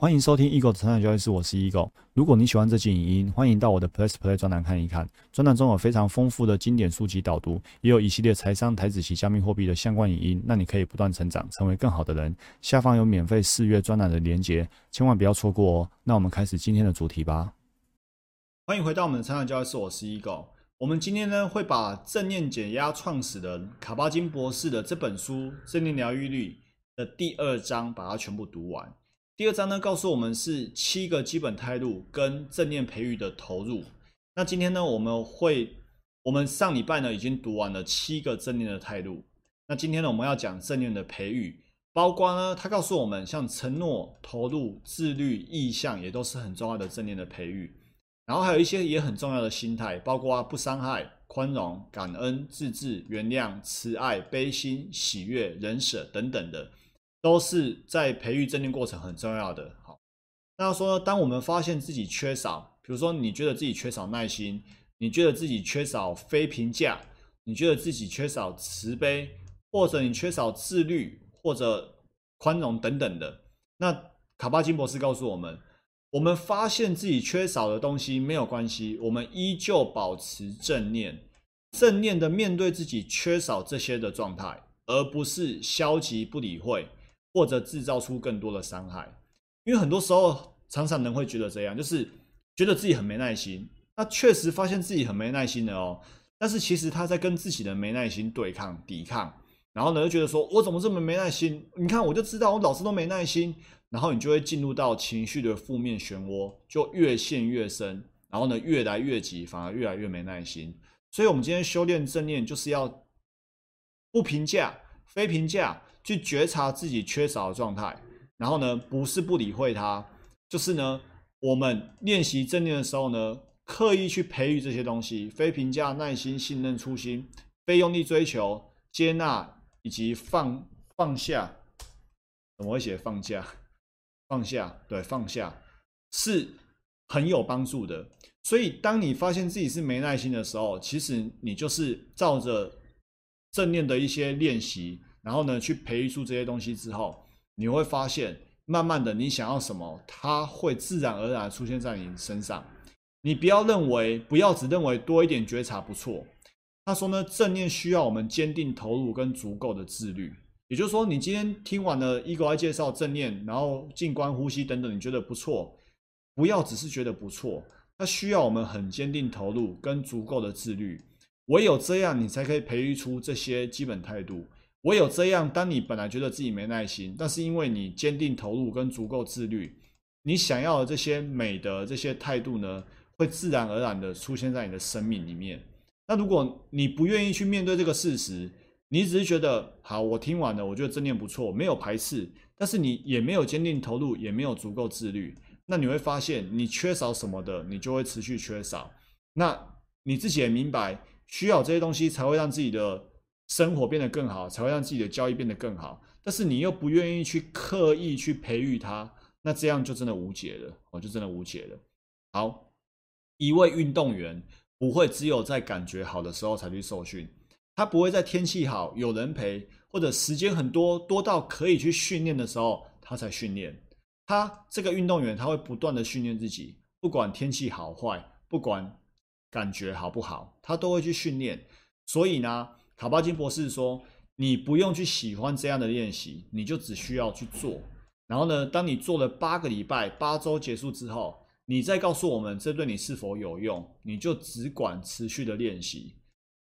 欢迎收听 Eagle 的成长交易室，我是 Eagle。如果你喜欢这期影音，欢迎到我的 Plus Play 专栏看一看。专栏中有非常丰富的经典书籍导读，也有一系列财商、台子及加密货币的相关影音，让你可以不断成长，成为更好的人。下方有免费试阅专栏的连结，千万不要错过哦。那我们开始今天的主题吧。欢迎回到我们的成长交易室，我是 Eagle。我们今天呢会把正念减压创始人卡巴金博士的这本书《正念疗愈力》的第二章，把它全部读完。第二章呢，告诉我们是七个基本态度跟正念培育的投入。那今天呢，我们会，我们上礼拜呢已经读完了七个正念的态度。那今天呢，我们要讲正念的培育，包括呢，他告诉我们，像承诺、投入、自律、意向，也都是很重要的正念的培育。然后还有一些也很重要的心态，包括不伤害、宽容、感恩、自制、原谅、慈爱、悲心、喜悦、忍舍等等的。都是在培育正念过程很重要的。好，那说，当我们发现自己缺少，比如说你觉得自己缺少耐心，你觉得自己缺少非评价，你觉得自己缺少慈悲，或者你缺少自律或者宽容等等的，那卡巴金博士告诉我们，我们发现自己缺少的东西没有关系，我们依旧保持正念，正念的面对自己缺少这些的状态，而不是消极不理会。或者制造出更多的伤害，因为很多时候常常人会觉得这样，就是觉得自己很没耐心。那确实发现自己很没耐心的哦，但是其实他在跟自己的没耐心对抗、抵抗，然后呢就觉得说我怎么这么没耐心？你看我就知道我老是都没耐心，然后你就会进入到情绪的负面漩涡，就越陷越深，然后呢越来越急，反而越来越没耐心。所以，我们今天修炼正念就是要不评价、非评价。去觉察自己缺少的状态，然后呢，不是不理会它，就是呢，我们练习正念的时候呢，刻意去培育这些东西：非评价、耐心、信任、初心、非用力追求、接纳以及放放下。怎么会写放下？放下，对，放下是很有帮助的。所以，当你发现自己是没耐心的时候，其实你就是照着正念的一些练习。然后呢，去培育出这些东西之后，你会发现，慢慢的，你想要什么，它会自然而然出现在你身上。你不要认为，不要只认为多一点觉察不错。他说呢，正念需要我们坚定投入跟足够的自律。也就是说，你今天听完了 Egoi 介绍正念，然后静观呼吸等等，你觉得不错，不要只是觉得不错，它需要我们很坚定投入跟足够的自律。唯有这样，你才可以培育出这些基本态度。唯有这样，当你本来觉得自己没耐心，但是因为你坚定投入跟足够自律，你想要的这些美的这些态度呢，会自然而然的出现在你的生命里面。那如果你不愿意去面对这个事实，你只是觉得好，我听完了，我觉得正念不错，没有排斥，但是你也没有坚定投入，也没有足够自律，那你会发现你缺少什么的，你就会持续缺少。那你自己也明白，需要这些东西才会让自己的。生活变得更好，才会让自己的交易变得更好。但是你又不愿意去刻意去培育它，那这样就真的无解了，哦，就真的无解了。好，一位运动员不会只有在感觉好的时候才去受训，他不会在天气好、有人陪或者时间很多多到可以去训练的时候他才训练。他这个运动员他会不断的训练自己，不管天气好坏，不管感觉好不好，他都会去训练。所以呢？卡巴金博士说：“你不用去喜欢这样的练习，你就只需要去做。然后呢，当你做了八个礼拜、八周结束之后，你再告诉我们这对你是否有用，你就只管持续的练习。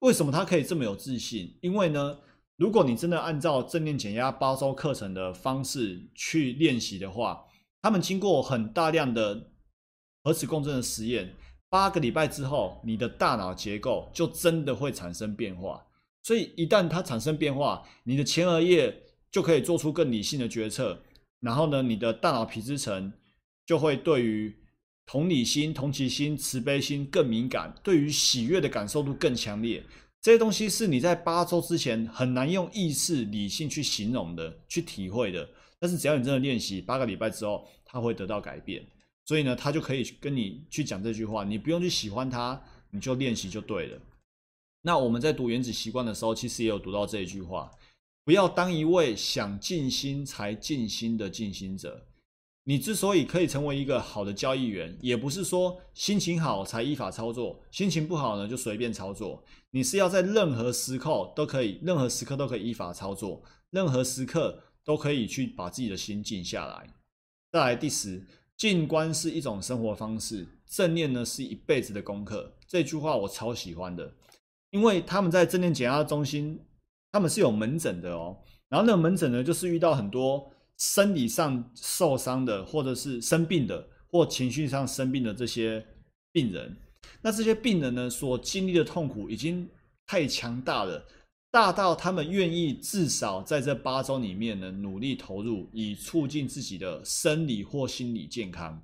为什么他可以这么有自信？因为呢，如果你真的按照正念减压八周课程的方式去练习的话，他们经过很大量的核磁共振的实验，八个礼拜之后，你的大脑结构就真的会产生变化。”所以一旦它产生变化，你的前额叶就可以做出更理性的决策，然后呢，你的大脑皮质层就会对于同理心、同情心、慈悲心更敏感，对于喜悦的感受度更强烈。这些东西是你在八周之前很难用意识、理性去形容的、去体会的。但是只要你真的练习八个礼拜之后，它会得到改变。所以呢，他就可以跟你去讲这句话，你不用去喜欢它，你就练习就对了。那我们在读《原子习惯》的时候，其实也有读到这一句话：不要当一位想静心才静心的静心者，你之所以可以成为一个好的交易员，也不是说心情好才依法操作，心情不好呢就随便操作。你是要在任何时刻都可以，任何时刻都可以依法操作，任何时刻都可以去把自己的心静下来。再来第十，静观是一种生活方式，正念呢是一辈子的功课。这句话我超喜欢的，因为他们在正念减压中心，他们是有门诊的哦。然后那个门诊呢，就是遇到很多。生理上受伤的，或者是生病的，或情绪上生病的这些病人，那这些病人呢，所经历的痛苦已经太强大了，大到他们愿意至少在这八周里面呢，努力投入，以促进自己的生理或心理健康。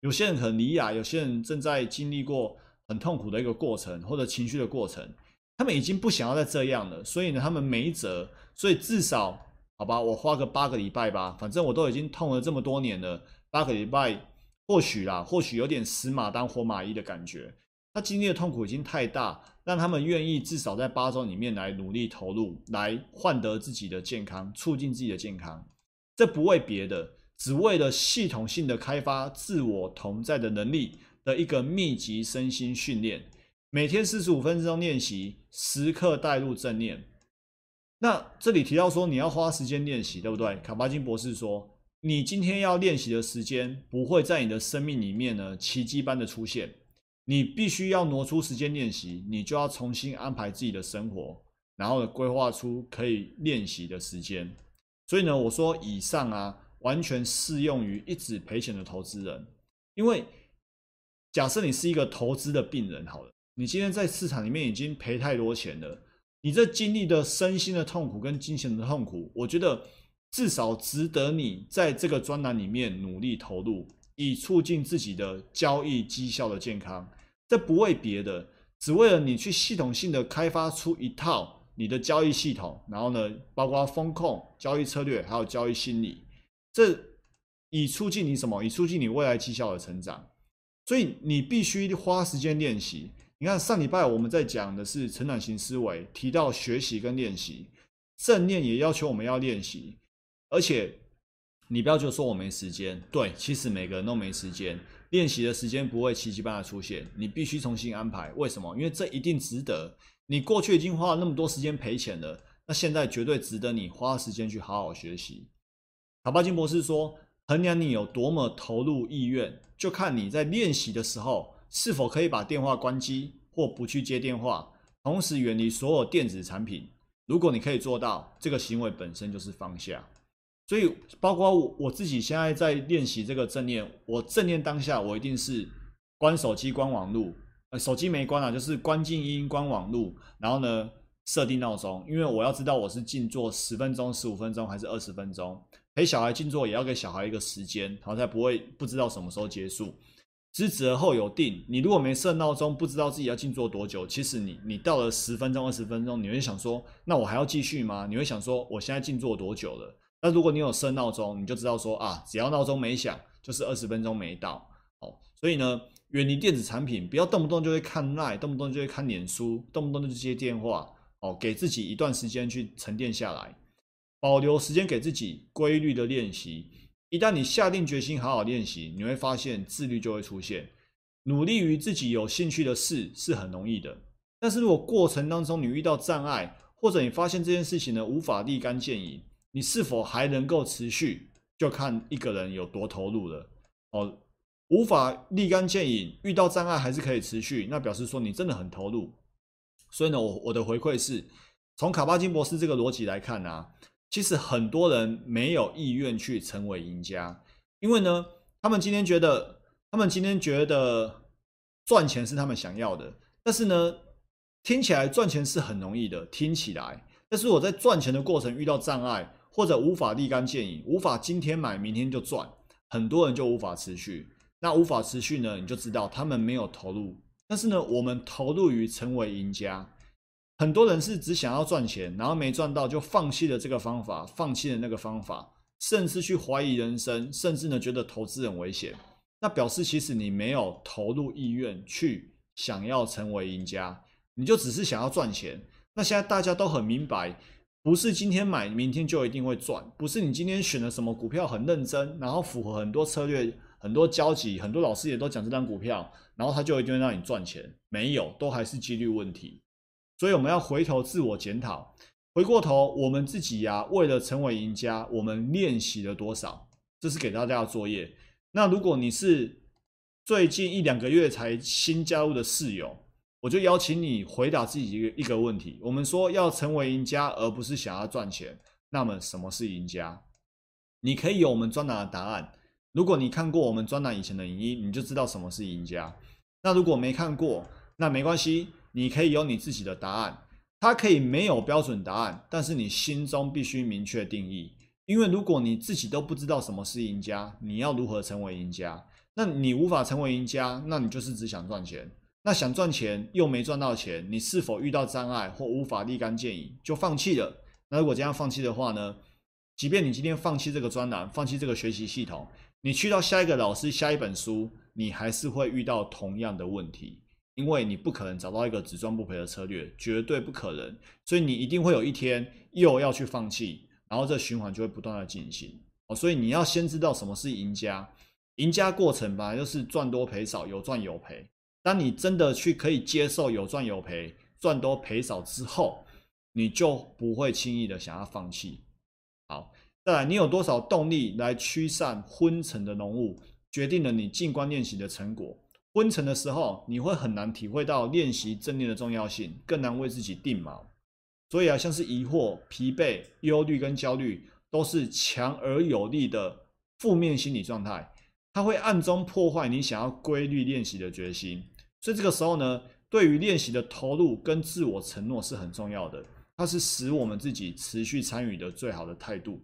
有些人很离哑，有些人正在经历过很痛苦的一个过程，或者情绪的过程，他们已经不想要再这样了，所以呢，他们没辙，所以至少。好吧，我花个八个礼拜吧，反正我都已经痛了这么多年了，八个礼拜或许啦，或许有点死马当活马医的感觉。他经历的痛苦已经太大，让他们愿意至少在八周里面来努力投入，来换得自己的健康，促进自己的健康。这不为别的，只为了系统性的开发自我同在的能力的一个密集身心训练。每天四十五分钟练习，时刻带入正念。那这里提到说你要花时间练习，对不对？卡巴金博士说，你今天要练习的时间不会在你的生命里面呢奇迹般的出现，你必须要挪出时间练习，你就要重新安排自己的生活，然后呢规划出可以练习的时间。所以呢，我说以上啊，完全适用于一直赔钱的投资人，因为假设你是一个投资的病人，好了，你今天在市场里面已经赔太多钱了。你这经历的身心的痛苦跟金钱的痛苦，我觉得至少值得你在这个专栏里面努力投入，以促进自己的交易绩效的健康。这不为别的，只为了你去系统性的开发出一套你的交易系统，然后呢，包括风控、交易策略，还有交易心理，这以促进你什么？以促进你未来绩效的成长。所以你必须花时间练习。你看上礼拜我们在讲的是成长型思维，提到学习跟练习，正念也要求我们要练习，而且你不要就说我没时间，对，其实每个人都没时间，练习的时间不会奇迹般的出现，你必须重新安排。为什么？因为这一定值得。你过去已经花了那么多时间赔钱了，那现在绝对值得你花时间去好好学习。卡巴金博士说，衡量你有多么投入意愿，就看你在练习的时候。是否可以把电话关机或不去接电话，同时远离所有电子产品？如果你可以做到，这个行为本身就是放下。所以，包括我我自己现在在练习这个正念，我正念当下，我一定是关手机、关网络，呃，手机没关啊，就是关静音、关网络，然后呢，设定闹钟，因为我要知道我是静坐十分钟、十五分钟还是二十分钟。陪小孩静坐也要给小孩一个时间，然后才不会不知道什么时候结束。知止而后有定。你如果没设闹钟，不知道自己要静坐多久，其实你你到了十分钟、二十分钟，你会想说，那我还要继续吗？你会想说，我现在静坐多久了？那如果你有设闹钟，你就知道说啊，只要闹钟没响，就是二十分钟没到。哦，所以呢，远离电子产品，不要动不动就会看赖动不动就会看脸书，动不动就接电话。哦，给自己一段时间去沉淀下来，保留时间给自己规律的练习。一旦你下定决心好好练习，你会发现自律就会出现。努力于自己有兴趣的事是很容易的，但是如果过程当中你遇到障碍，或者你发现这件事情呢无法立竿见影，你是否还能够持续，就看一个人有多投入了。哦，无法立竿见影，遇到障碍还是可以持续，那表示说你真的很投入。所以呢，我我的回馈是从卡巴金博士这个逻辑来看呢。其实很多人没有意愿去成为赢家，因为呢，他们今天觉得，他们今天觉得赚钱是他们想要的，但是呢，听起来赚钱是很容易的，听起来，但是我在赚钱的过程遇到障碍，或者无法立竿见影，无法今天买明天就赚，很多人就无法持续。那无法持续呢，你就知道他们没有投入，但是呢，我们投入于成为赢家。很多人是只想要赚钱，然后没赚到就放弃了这个方法，放弃了那个方法，甚至去怀疑人生，甚至呢觉得投资很危险。那表示其实你没有投入意愿去想要成为赢家，你就只是想要赚钱。那现在大家都很明白，不是今天买明天就一定会赚，不是你今天选了什么股票很认真，然后符合很多策略、很多交集、很多老师也都讲这张股票，然后它就一定会让你赚钱。没有，都还是几率问题。所以我们要回头自我检讨，回过头我们自己呀，为了成为赢家，我们练习了多少？这是给大家的作业。那如果你是最近一两个月才新加入的室友，我就邀请你回答自己一个一个问题：我们说要成为赢家，而不是想要赚钱。那么什么是赢家？你可以有我们专栏的答案。如果你看过我们专栏以前的影音，你就知道什么是赢家。那如果没看过，那没关系，你可以有你自己的答案。它可以没有标准答案，但是你心中必须明确定义。因为如果你自己都不知道什么是赢家，你要如何成为赢家？那你无法成为赢家，那你就是只想赚钱。那想赚钱又没赚到钱，你是否遇到障碍或无法立竿见影就放弃了？那如果这样放弃的话呢？即便你今天放弃这个专栏，放弃这个学习系统，你去到下一个老师、下一本书，你还是会遇到同样的问题，因为你不可能找到一个只赚不赔的策略，绝对不可能。所以你一定会有一天又要去放弃，然后这循环就会不断的进行。哦，所以你要先知道什么是赢家，赢家过程本来就是赚多赔少，有赚有赔。当你真的去可以接受有赚有赔，赚多赔少之后，你就不会轻易的想要放弃。好，再来，你有多少动力来驱散昏沉的浓雾，决定了你静观练习的成果。昏沉的时候，你会很难体会到练习正念的重要性，更难为自己定锚。所以啊，像是疑惑、疲惫、忧虑跟焦虑，都是强而有力的负面心理状态，它会暗中破坏你想要规律练习的决心。所以这个时候呢，对于练习的投入跟自我承诺是很重要的，它是使我们自己持续参与的最好的态度。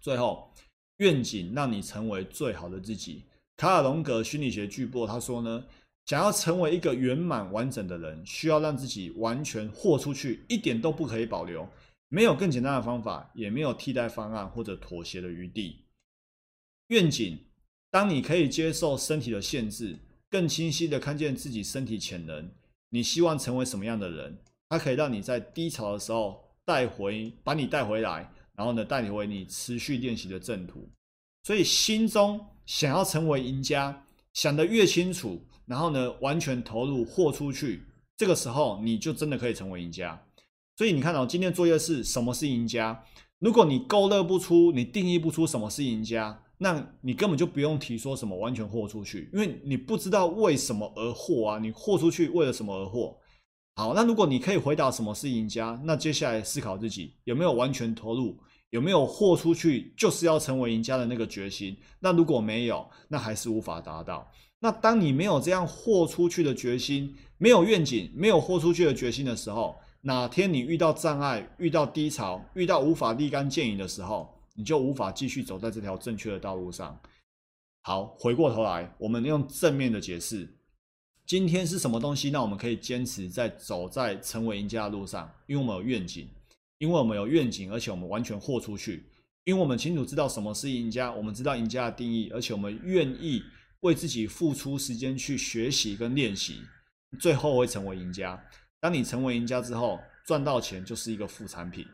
最后，愿景让你成为最好的自己。卡尔隆格心理学巨擘他说呢，想要成为一个圆满完整的人，需要让自己完全豁出去，一点都不可以保留，没有更简单的方法，也没有替代方案或者妥协的余地。愿景，当你可以接受身体的限制。更清晰的看见自己身体潜能，你希望成为什么样的人？它可以让你在低潮的时候带回，把你带回来，然后呢，带你回你持续练习的正途。所以心中想要成为赢家，想得越清楚，然后呢，完全投入豁出去，这个时候你就真的可以成为赢家。所以你看到今天作业是什么是赢家？如果你勾勒不出，你定义不出什么是赢家。那你根本就不用提说什么完全豁出去，因为你不知道为什么而豁啊！你豁出去为了什么而豁？好，那如果你可以回答什么是赢家，那接下来思考自己有没有完全投入，有没有豁出去就是要成为赢家的那个决心。那如果没有，那还是无法达到。那当你没有这样豁出去的决心，没有愿景，没有豁出去的决心的时候，哪天你遇到障碍、遇到低潮、遇到无法立竿见影的时候，你就无法继续走在这条正确的道路上。好，回过头来，我们用正面的解释，今天是什么东西？那我们可以坚持在走在成为赢家的路上，因为我们有愿景，因为我们有愿景，而且我们完全豁出去，因为我们清楚知道什么是赢家，我们知道赢家的定义，而且我们愿意为自己付出时间去学习跟练习，最后会成为赢家。当你成为赢家之后，赚到钱就是一个副产品。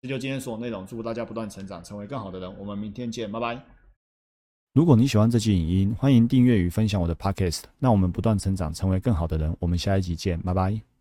这就今天所有内容，祝福大家不断成长，成为更好的人。我们明天见，拜拜。如果你喜欢这期影音，欢迎订阅与分享我的 Podcast。让我们不断成长，成为更好的人。我们下一集见，拜拜。